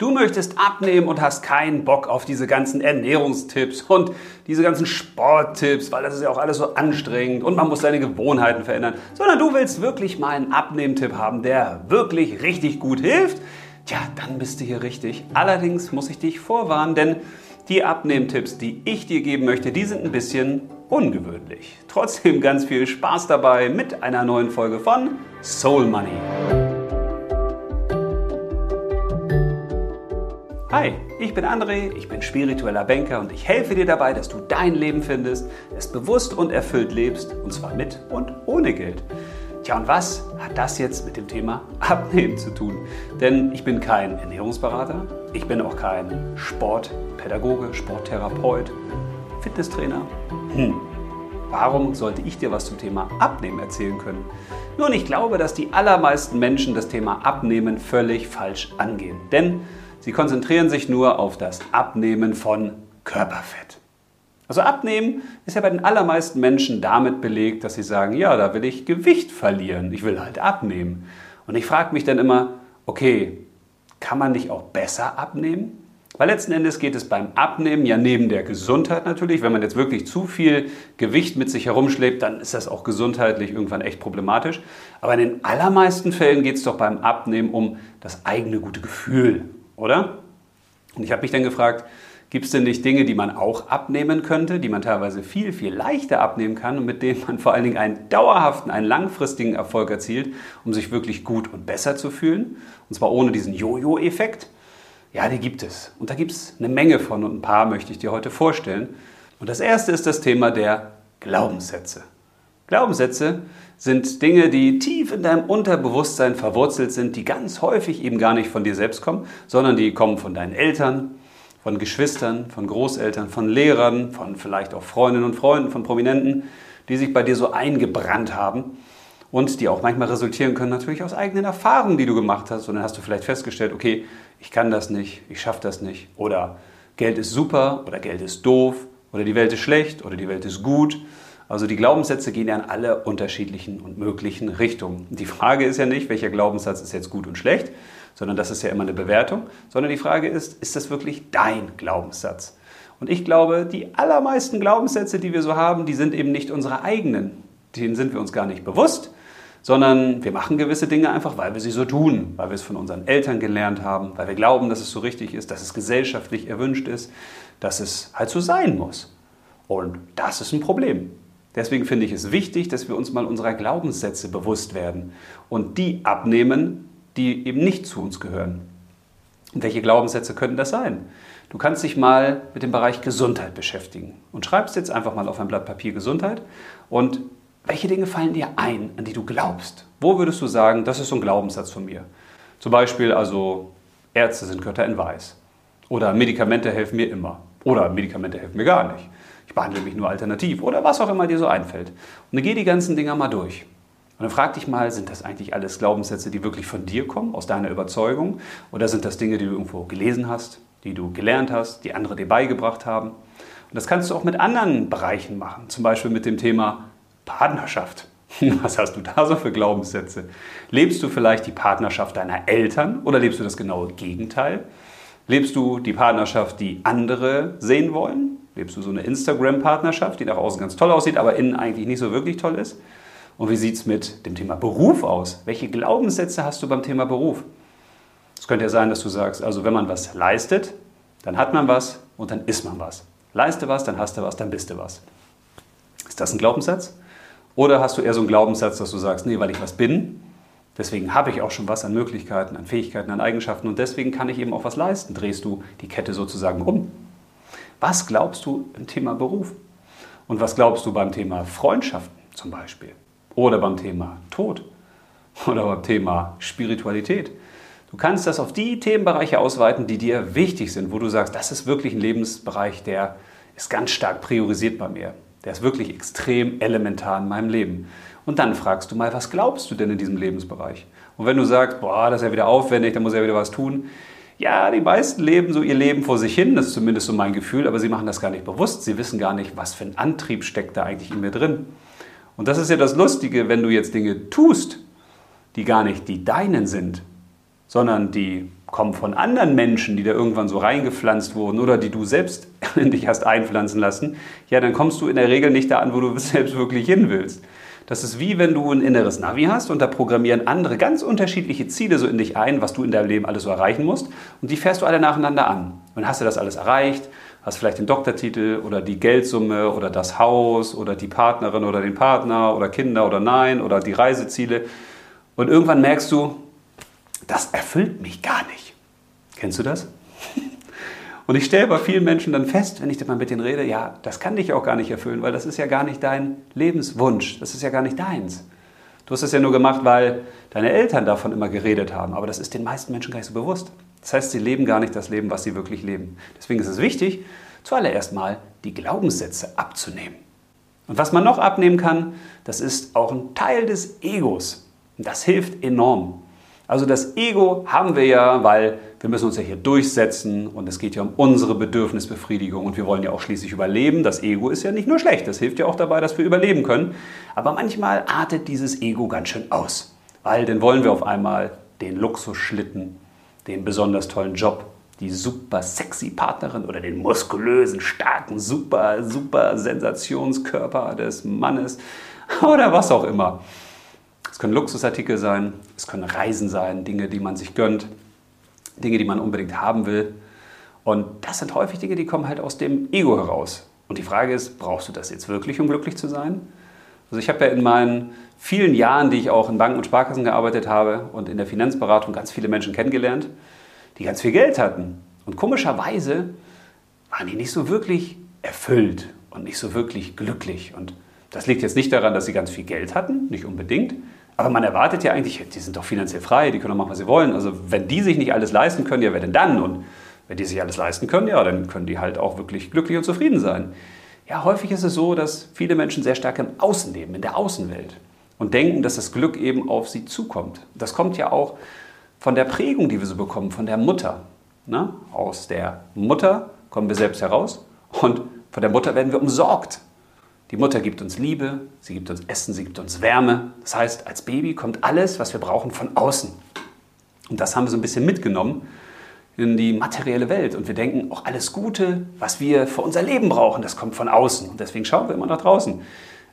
Du möchtest abnehmen und hast keinen Bock auf diese ganzen Ernährungstipps und diese ganzen Sporttipps, weil das ist ja auch alles so anstrengend und man muss seine Gewohnheiten verändern, sondern du willst wirklich mal einen Abnehmtipp haben, der wirklich richtig gut hilft. Tja, dann bist du hier richtig. Allerdings muss ich dich vorwarnen, denn die Abnehmtipps, die ich dir geben möchte, die sind ein bisschen ungewöhnlich. Trotzdem ganz viel Spaß dabei mit einer neuen Folge von Soul Money. Hi, ich bin André, ich bin spiritueller Banker und ich helfe dir dabei, dass du dein Leben findest, es bewusst und erfüllt lebst und zwar mit und ohne Geld. Tja, und was hat das jetzt mit dem Thema Abnehmen zu tun? Denn ich bin kein Ernährungsberater, ich bin auch kein Sportpädagoge, Sporttherapeut, Fitnesstrainer. Hm, warum sollte ich dir was zum Thema Abnehmen erzählen können? Nun, ich glaube, dass die allermeisten Menschen das Thema Abnehmen völlig falsch angehen. Denn Sie konzentrieren sich nur auf das Abnehmen von Körperfett. Also Abnehmen ist ja bei den allermeisten Menschen damit belegt, dass sie sagen, ja, da will ich Gewicht verlieren, ich will halt abnehmen. Und ich frage mich dann immer, okay, kann man nicht auch besser abnehmen? Weil letzten Endes geht es beim Abnehmen ja neben der Gesundheit natürlich. Wenn man jetzt wirklich zu viel Gewicht mit sich herumschleppt, dann ist das auch gesundheitlich irgendwann echt problematisch. Aber in den allermeisten Fällen geht es doch beim Abnehmen um das eigene gute Gefühl, oder? Und ich habe mich dann gefragt, gibt es denn nicht Dinge, die man auch abnehmen könnte, die man teilweise viel, viel leichter abnehmen kann und mit denen man vor allen Dingen einen dauerhaften, einen langfristigen Erfolg erzielt, um sich wirklich gut und besser zu fühlen? Und zwar ohne diesen Jojo-Effekt? Ja, die gibt es. Und da gibt es eine Menge von und ein paar möchte ich dir heute vorstellen. Und das erste ist das Thema der Glaubenssätze. Glaubenssätze sind Dinge, die tief in deinem Unterbewusstsein verwurzelt sind, die ganz häufig eben gar nicht von dir selbst kommen, sondern die kommen von deinen Eltern, von Geschwistern, von Großeltern, von Lehrern, von vielleicht auch Freundinnen und Freunden, von Prominenten, die sich bei dir so eingebrannt haben und die auch manchmal resultieren können natürlich aus eigenen Erfahrungen, die du gemacht hast. Und dann hast du vielleicht festgestellt, okay, ich kann das nicht, ich schaffe das nicht oder Geld ist super oder Geld ist doof oder die Welt ist schlecht oder die Welt ist gut also die Glaubenssätze gehen ja in alle unterschiedlichen und möglichen Richtungen. Die Frage ist ja nicht, welcher Glaubenssatz ist jetzt gut und schlecht, sondern das ist ja immer eine Bewertung, sondern die Frage ist, ist das wirklich dein Glaubenssatz? Und ich glaube, die allermeisten Glaubenssätze, die wir so haben, die sind eben nicht unsere eigenen. Denen sind wir uns gar nicht bewusst, sondern wir machen gewisse Dinge einfach, weil wir sie so tun, weil wir es von unseren Eltern gelernt haben, weil wir glauben, dass es so richtig ist, dass es gesellschaftlich erwünscht ist, dass es halt so sein muss. Und das ist ein Problem. Deswegen finde ich es wichtig, dass wir uns mal unserer Glaubenssätze bewusst werden und die abnehmen, die eben nicht zu uns gehören. Und welche Glaubenssätze könnten das sein? Du kannst dich mal mit dem Bereich Gesundheit beschäftigen und schreibst jetzt einfach mal auf ein Blatt Papier Gesundheit und welche Dinge fallen dir ein, an die du glaubst? Wo würdest du sagen, das ist so ein Glaubenssatz von mir? Zum Beispiel also, Ärzte sind Götter in Weiß. Oder Medikamente helfen mir immer. Oder Medikamente helfen mir gar nicht ich behandle mich nur alternativ oder was auch immer dir so einfällt. Und dann geh die ganzen Dinger mal durch. Und dann frag dich mal, sind das eigentlich alles Glaubenssätze, die wirklich von dir kommen, aus deiner Überzeugung? Oder sind das Dinge, die du irgendwo gelesen hast, die du gelernt hast, die andere dir beigebracht haben? Und das kannst du auch mit anderen Bereichen machen, zum Beispiel mit dem Thema Partnerschaft. Was hast du da so für Glaubenssätze? Lebst du vielleicht die Partnerschaft deiner Eltern oder lebst du das genaue Gegenteil? Lebst du die Partnerschaft, die andere sehen wollen? Lebst du so eine Instagram-Partnerschaft, die nach außen ganz toll aussieht, aber innen eigentlich nicht so wirklich toll ist? Und wie sieht es mit dem Thema Beruf aus? Welche Glaubenssätze hast du beim Thema Beruf? Es könnte ja sein, dass du sagst, also wenn man was leistet, dann hat man was und dann ist man was. Leiste was, dann hast du was, dann bist du was. Ist das ein Glaubenssatz? Oder hast du eher so einen Glaubenssatz, dass du sagst, nee, weil ich was bin, deswegen habe ich auch schon was an Möglichkeiten, an Fähigkeiten, an Eigenschaften und deswegen kann ich eben auch was leisten. Drehst du die Kette sozusagen um. Was glaubst du im Thema Beruf? Und was glaubst du beim Thema Freundschaften zum Beispiel? Oder beim Thema Tod? Oder beim Thema Spiritualität? Du kannst das auf die Themenbereiche ausweiten, die dir wichtig sind, wo du sagst, das ist wirklich ein Lebensbereich, der ist ganz stark priorisiert bei mir. Der ist wirklich extrem elementar in meinem Leben. Und dann fragst du mal, was glaubst du denn in diesem Lebensbereich? Und wenn du sagst, boah, das ist ja wieder aufwendig, da muss er ja wieder was tun, ja, die meisten leben so ihr Leben vor sich hin, das ist zumindest so mein Gefühl, aber sie machen das gar nicht bewusst. Sie wissen gar nicht, was für ein Antrieb steckt da eigentlich in mir drin. Und das ist ja das Lustige, wenn du jetzt Dinge tust, die gar nicht die deinen sind, sondern die kommen von anderen Menschen, die da irgendwann so reingepflanzt wurden oder die du selbst in dich hast einpflanzen lassen, ja, dann kommst du in der Regel nicht da an, wo du selbst wirklich hin willst. Das ist wie wenn du ein inneres Navi hast und da programmieren andere ganz unterschiedliche Ziele so in dich ein, was du in deinem Leben alles so erreichen musst. Und die fährst du alle nacheinander an. Und hast du das alles erreicht, hast vielleicht den Doktortitel oder die Geldsumme oder das Haus oder die Partnerin oder den Partner oder Kinder oder nein oder die Reiseziele. Und irgendwann merkst du, das erfüllt mich gar nicht. Kennst du das? Und ich stelle bei vielen Menschen dann fest, wenn ich mal mit denen rede, ja, das kann dich auch gar nicht erfüllen, weil das ist ja gar nicht dein Lebenswunsch, das ist ja gar nicht deins. Du hast es ja nur gemacht, weil deine Eltern davon immer geredet haben, aber das ist den meisten Menschen gar nicht so bewusst. Das heißt, sie leben gar nicht das Leben, was sie wirklich leben. Deswegen ist es wichtig, zuallererst mal die Glaubenssätze abzunehmen. Und was man noch abnehmen kann, das ist auch ein Teil des Egos. Und das hilft enorm. Also das Ego haben wir ja, weil wir müssen uns ja hier durchsetzen und es geht ja um unsere Bedürfnisbefriedigung und wir wollen ja auch schließlich überleben. Das Ego ist ja nicht nur schlecht, das hilft ja auch dabei, dass wir überleben können. Aber manchmal artet dieses Ego ganz schön aus, weil dann wollen wir auf einmal den Luxusschlitten, den besonders tollen Job, die super sexy Partnerin oder den muskulösen, starken, super, super Sensationskörper des Mannes oder was auch immer können Luxusartikel sein, es können Reisen sein, Dinge, die man sich gönnt, Dinge, die man unbedingt haben will. Und das sind häufig Dinge, die kommen halt aus dem Ego heraus. Und die Frage ist, brauchst du das jetzt wirklich, um glücklich zu sein? Also ich habe ja in meinen vielen Jahren, die ich auch in Banken und Sparkassen gearbeitet habe und in der Finanzberatung ganz viele Menschen kennengelernt, die ganz viel Geld hatten. Und komischerweise waren die nicht so wirklich erfüllt und nicht so wirklich glücklich. Und das liegt jetzt nicht daran, dass sie ganz viel Geld hatten, nicht unbedingt, aber man erwartet ja eigentlich, die sind doch finanziell frei, die können doch machen, was sie wollen. Also wenn die sich nicht alles leisten können, ja, wer denn dann? Und wenn die sich alles leisten können, ja, dann können die halt auch wirklich glücklich und zufrieden sein. Ja, häufig ist es so, dass viele Menschen sehr stark im Außen leben, in der Außenwelt und denken, dass das Glück eben auf sie zukommt. Das kommt ja auch von der Prägung, die wir so bekommen, von der Mutter. Ne? Aus der Mutter kommen wir selbst heraus und von der Mutter werden wir umsorgt. Die Mutter gibt uns Liebe, sie gibt uns Essen, sie gibt uns Wärme. Das heißt, als Baby kommt alles, was wir brauchen, von außen. Und das haben wir so ein bisschen mitgenommen in die materielle Welt. Und wir denken, auch alles Gute, was wir für unser Leben brauchen, das kommt von außen. Und deswegen schauen wir immer nach draußen.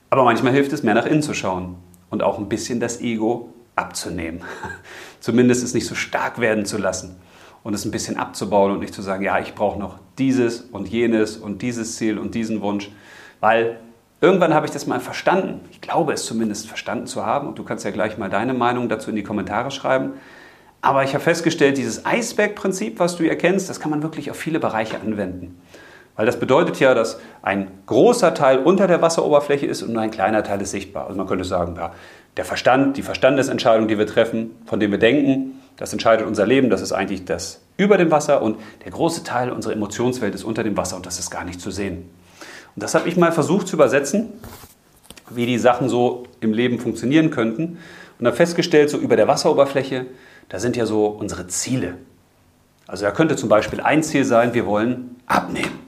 Aber manchmal hilft es, mehr nach innen zu schauen und auch ein bisschen das Ego abzunehmen. Zumindest es nicht so stark werden zu lassen und es ein bisschen abzubauen und nicht zu sagen, ja, ich brauche noch dieses und jenes und dieses Ziel und diesen Wunsch, weil Irgendwann habe ich das mal verstanden. Ich glaube es zumindest verstanden zu haben. Und du kannst ja gleich mal deine Meinung dazu in die Kommentare schreiben. Aber ich habe festgestellt, dieses Eisbergprinzip, was du hier kennst, das kann man wirklich auf viele Bereiche anwenden. Weil das bedeutet ja, dass ein großer Teil unter der Wasseroberfläche ist und nur ein kleiner Teil ist sichtbar. Also man könnte sagen, ja, der Verstand, die Verstandesentscheidung, die wir treffen, von dem wir denken, das entscheidet unser Leben, das ist eigentlich das über dem Wasser und der große Teil unserer Emotionswelt ist unter dem Wasser und das ist gar nicht zu sehen. Und das habe ich mal versucht zu übersetzen, wie die Sachen so im Leben funktionieren könnten. Und habe festgestellt, so über der Wasseroberfläche, da sind ja so unsere Ziele. Also da könnte zum Beispiel ein Ziel sein, wir wollen abnehmen.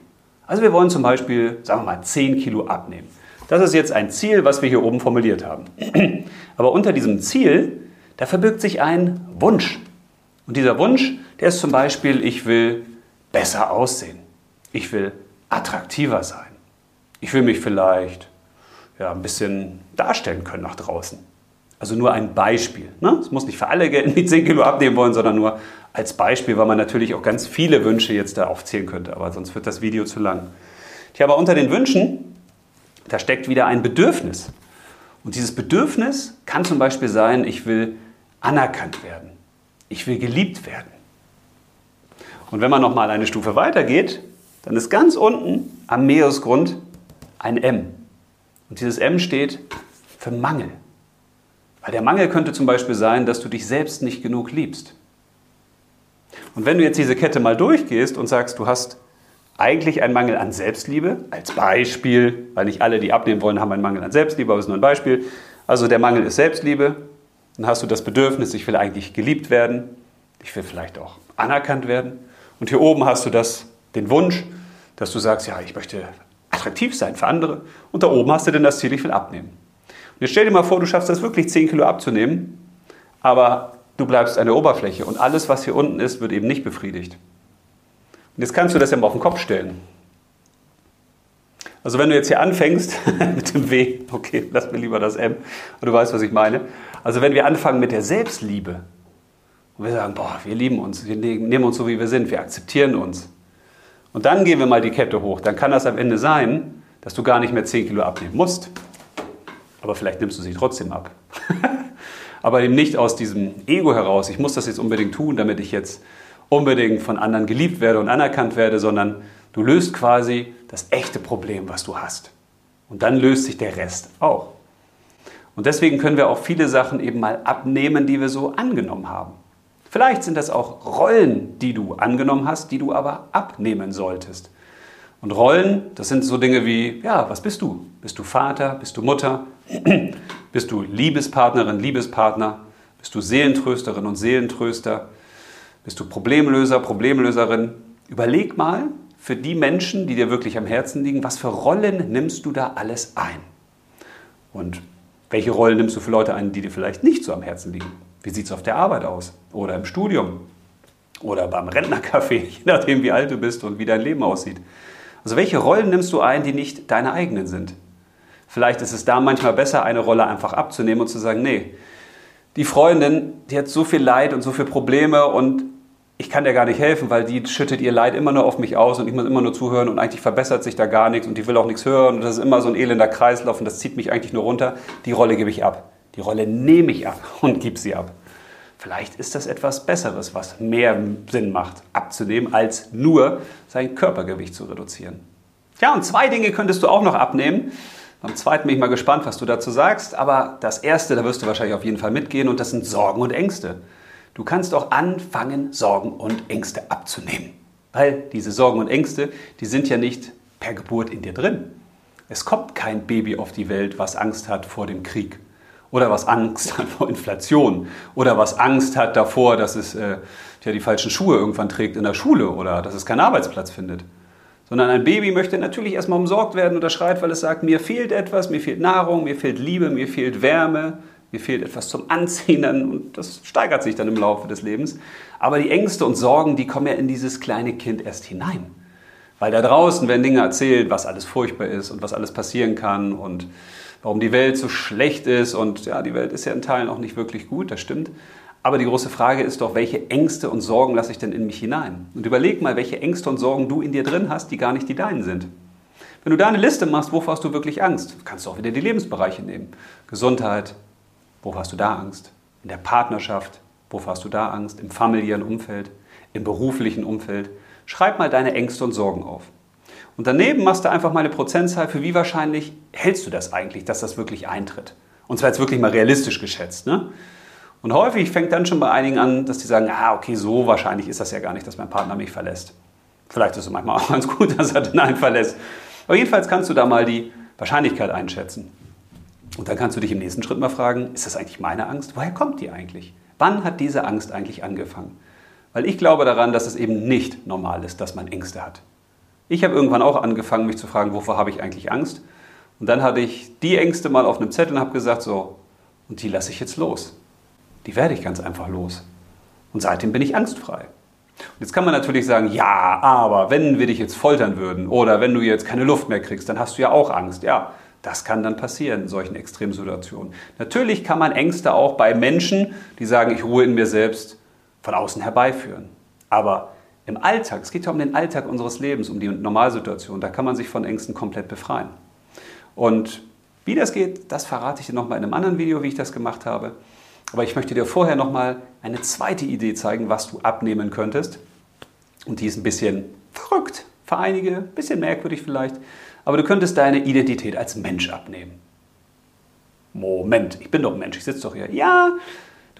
Also wir wollen zum Beispiel, sagen wir mal, 10 Kilo abnehmen. Das ist jetzt ein Ziel, was wir hier oben formuliert haben. Aber unter diesem Ziel, da verbirgt sich ein Wunsch. Und dieser Wunsch, der ist zum Beispiel, ich will besser aussehen. Ich will attraktiver sein. Ich will mich vielleicht ja, ein bisschen darstellen können nach draußen. Also nur ein Beispiel. Ne? Es muss nicht für alle gelten, die 10 Kilo abnehmen wollen, sondern nur als Beispiel, weil man natürlich auch ganz viele Wünsche jetzt da aufzählen könnte. Aber sonst wird das Video zu lang. Tja, aber unter den Wünschen, da steckt wieder ein Bedürfnis. Und dieses Bedürfnis kann zum Beispiel sein, ich will anerkannt werden. Ich will geliebt werden. Und wenn man noch mal eine Stufe weiter geht, dann ist ganz unten am Meeresgrund ein M. Und dieses M steht für Mangel. Weil der Mangel könnte zum Beispiel sein, dass du dich selbst nicht genug liebst. Und wenn du jetzt diese Kette mal durchgehst und sagst, du hast eigentlich einen Mangel an Selbstliebe, als Beispiel, weil nicht alle, die abnehmen wollen, haben einen Mangel an Selbstliebe, aber es ist nur ein Beispiel. Also der Mangel ist Selbstliebe, dann hast du das Bedürfnis, ich will eigentlich geliebt werden, ich will vielleicht auch anerkannt werden. Und hier oben hast du das, den Wunsch, dass du sagst, ja, ich möchte attraktiv sein für andere. Und da oben hast du denn das Ziel, ich will abnehmen. Und jetzt stell dir mal vor, du schaffst das wirklich 10 Kilo abzunehmen, aber du bleibst an der Oberfläche und alles, was hier unten ist, wird eben nicht befriedigt. Und jetzt kannst du das ja mal auf den Kopf stellen. Also wenn du jetzt hier anfängst mit dem W, okay, lass mir lieber das M, und du weißt, was ich meine. Also wenn wir anfangen mit der Selbstliebe und wir sagen, boah, wir lieben uns, wir nehmen uns so, wie wir sind, wir akzeptieren uns. Und dann gehen wir mal die Kette hoch, dann kann das am Ende sein, dass du gar nicht mehr 10 Kilo abnehmen musst. Aber vielleicht nimmst du sie trotzdem ab. Aber eben nicht aus diesem Ego heraus, ich muss das jetzt unbedingt tun, damit ich jetzt unbedingt von anderen geliebt werde und anerkannt werde, sondern du löst quasi das echte Problem, was du hast. Und dann löst sich der Rest auch. Und deswegen können wir auch viele Sachen eben mal abnehmen, die wir so angenommen haben. Vielleicht sind das auch Rollen, die du angenommen hast, die du aber abnehmen solltest. Und Rollen, das sind so Dinge wie, ja, was bist du? Bist du Vater? Bist du Mutter? bist du Liebespartnerin, Liebespartner? Bist du Seelentrösterin und Seelentröster? Bist du Problemlöser, Problemlöserin? Überleg mal für die Menschen, die dir wirklich am Herzen liegen, was für Rollen nimmst du da alles ein? Und welche Rollen nimmst du für Leute ein, die dir vielleicht nicht so am Herzen liegen? Wie sieht es auf der Arbeit aus? Oder im Studium? Oder beim Rentnercafé, je nachdem, wie alt du bist und wie dein Leben aussieht. Also welche Rollen nimmst du ein, die nicht deine eigenen sind? Vielleicht ist es da manchmal besser, eine Rolle einfach abzunehmen und zu sagen, nee, die Freundin, die hat so viel Leid und so viele Probleme und ich kann dir gar nicht helfen, weil die schüttet ihr Leid immer nur auf mich aus und ich muss immer nur zuhören und eigentlich verbessert sich da gar nichts und die will auch nichts hören und das ist immer so ein elender Kreislauf und das zieht mich eigentlich nur runter. Die Rolle gebe ich ab. Die Rolle nehme ich ab und gebe sie ab. Vielleicht ist das etwas Besseres, was mehr Sinn macht, abzunehmen, als nur sein Körpergewicht zu reduzieren. Ja, und zwei Dinge könntest du auch noch abnehmen. Beim zweiten bin ich mal gespannt, was du dazu sagst. Aber das erste, da wirst du wahrscheinlich auf jeden Fall mitgehen, und das sind Sorgen und Ängste. Du kannst auch anfangen, Sorgen und Ängste abzunehmen. Weil diese Sorgen und Ängste, die sind ja nicht per Geburt in dir drin. Es kommt kein Baby auf die Welt, was Angst hat vor dem Krieg oder was Angst hat vor Inflation oder was Angst hat davor, dass es äh, ja, die falschen Schuhe irgendwann trägt in der Schule oder dass es keinen Arbeitsplatz findet. Sondern ein Baby möchte natürlich erstmal umsorgt werden oder schreit, weil es sagt, mir fehlt etwas, mir fehlt Nahrung, mir fehlt Liebe, mir fehlt Wärme, mir fehlt etwas zum Anziehen und das steigert sich dann im Laufe des Lebens. Aber die Ängste und Sorgen, die kommen ja in dieses kleine Kind erst hinein. Weil da draußen werden Dinge erzählt, was alles furchtbar ist und was alles passieren kann und warum die Welt so schlecht ist. Und ja, die Welt ist ja in Teilen auch nicht wirklich gut, das stimmt. Aber die große Frage ist doch, welche Ängste und Sorgen lasse ich denn in mich hinein? Und überleg mal, welche Ängste und Sorgen du in dir drin hast, die gar nicht die deinen sind. Wenn du da eine Liste machst, wovor hast du wirklich Angst? Kannst du auch wieder die Lebensbereiche nehmen. Gesundheit, wovor hast du da Angst? In der Partnerschaft, wovor hast du da Angst? Im familiären Umfeld, im beruflichen Umfeld. Schreib mal deine Ängste und Sorgen auf. Und daneben machst du einfach mal eine Prozentzahl, für wie wahrscheinlich hältst du das eigentlich, dass das wirklich eintritt. Und zwar jetzt wirklich mal realistisch geschätzt. Ne? Und häufig fängt dann schon bei einigen an, dass die sagen, ah, okay, so wahrscheinlich ist das ja gar nicht, dass mein Partner mich verlässt. Vielleicht ist es manchmal auch ganz gut, dass er den einen verlässt. Aber jedenfalls kannst du da mal die Wahrscheinlichkeit einschätzen. Und dann kannst du dich im nächsten Schritt mal fragen, ist das eigentlich meine Angst? Woher kommt die eigentlich? Wann hat diese Angst eigentlich angefangen? Weil ich glaube daran, dass es eben nicht normal ist, dass man Ängste hat. Ich habe irgendwann auch angefangen, mich zu fragen, wovor habe ich eigentlich Angst? Und dann hatte ich die Ängste mal auf einem Zettel und habe gesagt, so, und die lasse ich jetzt los. Die werde ich ganz einfach los. Und seitdem bin ich angstfrei. Und jetzt kann man natürlich sagen, ja, aber wenn wir dich jetzt foltern würden oder wenn du jetzt keine Luft mehr kriegst, dann hast du ja auch Angst. Ja, das kann dann passieren in solchen Extremsituationen. Natürlich kann man Ängste auch bei Menschen, die sagen, ich ruhe in mir selbst, von außen herbeiführen. Aber im Alltag, es geht ja um den Alltag unseres Lebens, um die Normalsituation, da kann man sich von Ängsten komplett befreien. Und wie das geht, das verrate ich dir nochmal in einem anderen Video, wie ich das gemacht habe. Aber ich möchte dir vorher nochmal eine zweite Idee zeigen, was du abnehmen könntest. Und die ist ein bisschen verrückt für einige, ein bisschen merkwürdig vielleicht. Aber du könntest deine Identität als Mensch abnehmen. Moment, ich bin doch ein Mensch, ich sitze doch hier. Ja,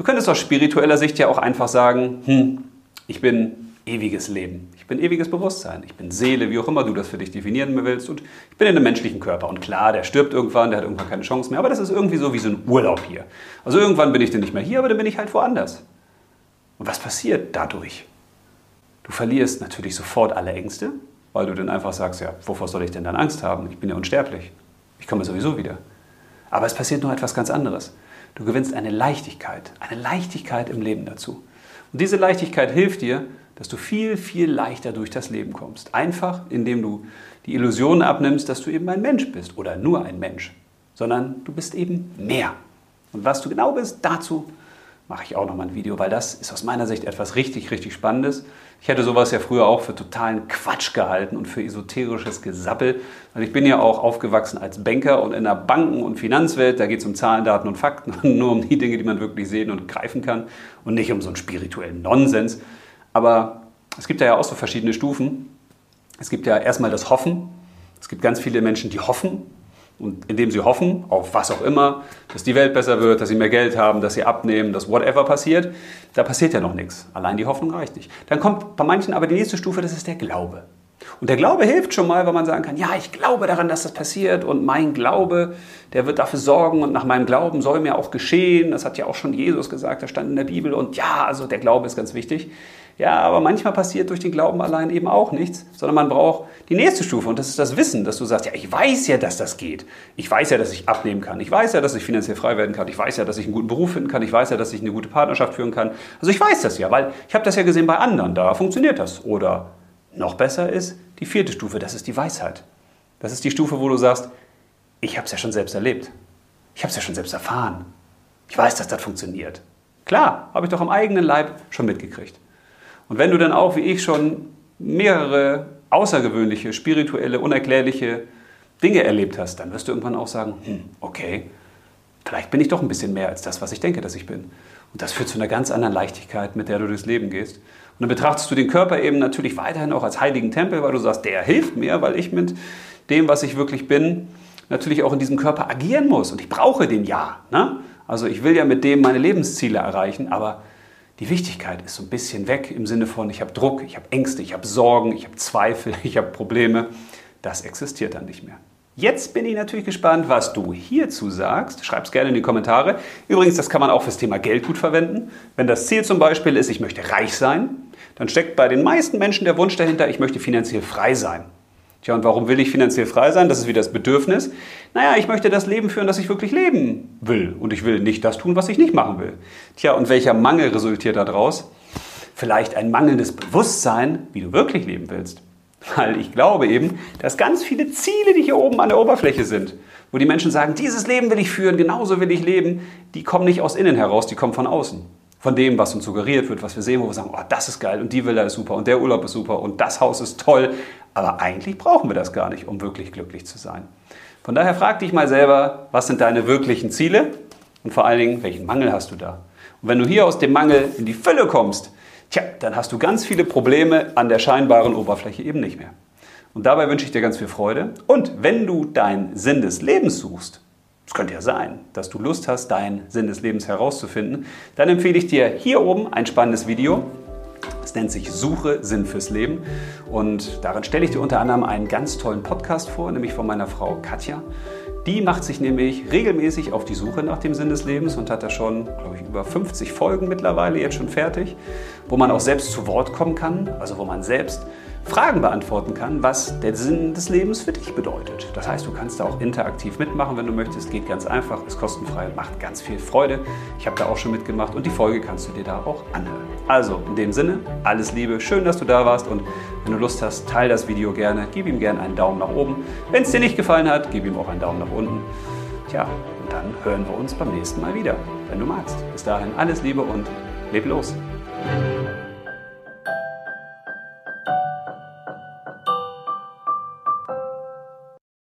du könntest aus spiritueller Sicht ja auch einfach sagen, hm, ich bin ewiges Leben. Ich bin ewiges Bewusstsein. Ich bin Seele, wie auch immer du das für dich definieren willst. Und ich bin in einem menschlichen Körper. Und klar, der stirbt irgendwann, der hat irgendwann keine Chance mehr. Aber das ist irgendwie so wie so ein Urlaub hier. Also irgendwann bin ich dann nicht mehr hier, aber dann bin ich halt woanders. Und was passiert dadurch? Du verlierst natürlich sofort alle Ängste, weil du dann einfach sagst, ja, wovor soll ich denn dann Angst haben? Ich bin ja unsterblich. Ich komme sowieso wieder. Aber es passiert noch etwas ganz anderes. Du gewinnst eine Leichtigkeit, eine Leichtigkeit im Leben dazu. Und diese Leichtigkeit hilft dir, dass du viel, viel leichter durch das Leben kommst. Einfach, indem du die Illusion abnimmst, dass du eben ein Mensch bist oder nur ein Mensch, sondern du bist eben mehr. Und was du genau bist, dazu mache ich auch nochmal ein Video, weil das ist aus meiner Sicht etwas richtig, richtig Spannendes. Ich hätte sowas ja früher auch für totalen Quatsch gehalten und für esoterisches Gesappel. Weil ich bin ja auch aufgewachsen als Banker und in der Banken- und Finanzwelt, da geht es um Zahlen, Daten und Fakten, nur um die Dinge, die man wirklich sehen und greifen kann und nicht um so einen spirituellen Nonsens. Aber es gibt ja auch so verschiedene Stufen. Es gibt ja erstmal das Hoffen. Es gibt ganz viele Menschen, die hoffen und indem sie hoffen, auf was auch immer, dass die Welt besser wird, dass sie mehr Geld haben, dass sie abnehmen, dass whatever passiert, da passiert ja noch nichts. Allein die Hoffnung reicht nicht. Dann kommt bei manchen aber die nächste Stufe, das ist der Glaube. Und der Glaube hilft schon mal, weil man sagen kann, ja, ich glaube daran, dass das passiert und mein Glaube, der wird dafür sorgen und nach meinem Glauben soll mir auch geschehen. Das hat ja auch schon Jesus gesagt, das stand in der Bibel und ja, also der Glaube ist ganz wichtig. Ja, aber manchmal passiert durch den Glauben allein eben auch nichts, sondern man braucht die nächste Stufe und das ist das Wissen, dass du sagst, ja, ich weiß ja, dass das geht. Ich weiß ja, dass ich abnehmen kann. Ich weiß ja, dass ich finanziell frei werden kann. Ich weiß ja, dass ich einen guten Beruf finden kann. Ich weiß ja, dass ich eine gute Partnerschaft führen kann. Also ich weiß das ja, weil ich habe das ja gesehen bei anderen. Da funktioniert das. Oder noch besser ist die vierte Stufe, das ist die Weisheit. Das ist die Stufe, wo du sagst, ich habe es ja schon selbst erlebt. Ich habe es ja schon selbst erfahren. Ich weiß, dass das funktioniert. Klar, habe ich doch am eigenen Leib schon mitgekriegt. Und wenn du dann auch, wie ich, schon mehrere außergewöhnliche, spirituelle, unerklärliche Dinge erlebt hast, dann wirst du irgendwann auch sagen, hm, okay, vielleicht bin ich doch ein bisschen mehr als das, was ich denke, dass ich bin. Und das führt zu einer ganz anderen Leichtigkeit, mit der du durchs Leben gehst. Und dann betrachtest du den Körper eben natürlich weiterhin auch als heiligen Tempel, weil du sagst, der hilft mir, weil ich mit dem, was ich wirklich bin, natürlich auch in diesem Körper agieren muss. Und ich brauche den ja. Ne? Also ich will ja mit dem meine Lebensziele erreichen, aber die Wichtigkeit ist so ein bisschen weg im Sinne von, ich habe Druck, ich habe Ängste, ich habe Sorgen, ich habe Zweifel, ich habe Probleme. Das existiert dann nicht mehr. Jetzt bin ich natürlich gespannt, was du hierzu sagst. Schreib es gerne in die Kommentare. Übrigens, das kann man auch fürs Thema Geld gut verwenden. Wenn das Ziel zum Beispiel ist, ich möchte reich sein, dann steckt bei den meisten Menschen der Wunsch dahinter, ich möchte finanziell frei sein. Tja, und warum will ich finanziell frei sein? Das ist wieder das Bedürfnis. Naja, ich möchte das Leben führen, das ich wirklich leben will. Und ich will nicht das tun, was ich nicht machen will. Tja, und welcher Mangel resultiert daraus? Vielleicht ein mangelndes Bewusstsein, wie du wirklich leben willst. Weil ich glaube eben, dass ganz viele Ziele, die hier oben an der Oberfläche sind, wo die Menschen sagen, dieses Leben will ich führen, genauso will ich leben, die kommen nicht aus innen heraus, die kommen von außen von dem, was uns suggeriert wird, was wir sehen, wo wir sagen, oh, das ist geil und die Villa ist super und der Urlaub ist super und das Haus ist toll. Aber eigentlich brauchen wir das gar nicht, um wirklich glücklich zu sein. Von daher frag dich mal selber, was sind deine wirklichen Ziele und vor allen Dingen, welchen Mangel hast du da? Und wenn du hier aus dem Mangel in die Fülle kommst, tja, dann hast du ganz viele Probleme an der scheinbaren Oberfläche eben nicht mehr. Und dabei wünsche ich dir ganz viel Freude. Und wenn du deinen Sinn des Lebens suchst, es könnte ja sein, dass du Lust hast, deinen Sinn des Lebens herauszufinden. Dann empfehle ich dir hier oben ein spannendes Video. Es nennt sich Suche Sinn fürs Leben. Und darin stelle ich dir unter anderem einen ganz tollen Podcast vor, nämlich von meiner Frau Katja. Die macht sich nämlich regelmäßig auf die Suche nach dem Sinn des Lebens und hat da schon, glaube ich, über 50 Folgen mittlerweile jetzt schon fertig, wo man auch selbst zu Wort kommen kann, also wo man selbst Fragen beantworten kann, was der Sinn des Lebens für dich bedeutet. Das heißt, du kannst da auch interaktiv mitmachen, wenn du möchtest. Geht ganz einfach, ist kostenfrei, macht ganz viel Freude. Ich habe da auch schon mitgemacht und die Folge kannst du dir da auch anhören. Also, in dem Sinne, alles Liebe, schön, dass du da warst und wenn du Lust hast, teile das Video gerne, gib ihm gerne einen Daumen nach oben. Wenn es dir nicht gefallen hat, gib ihm auch einen Daumen nach unten. Tja, und dann hören wir uns beim nächsten Mal wieder, wenn du magst. Bis dahin alles Liebe und leb los.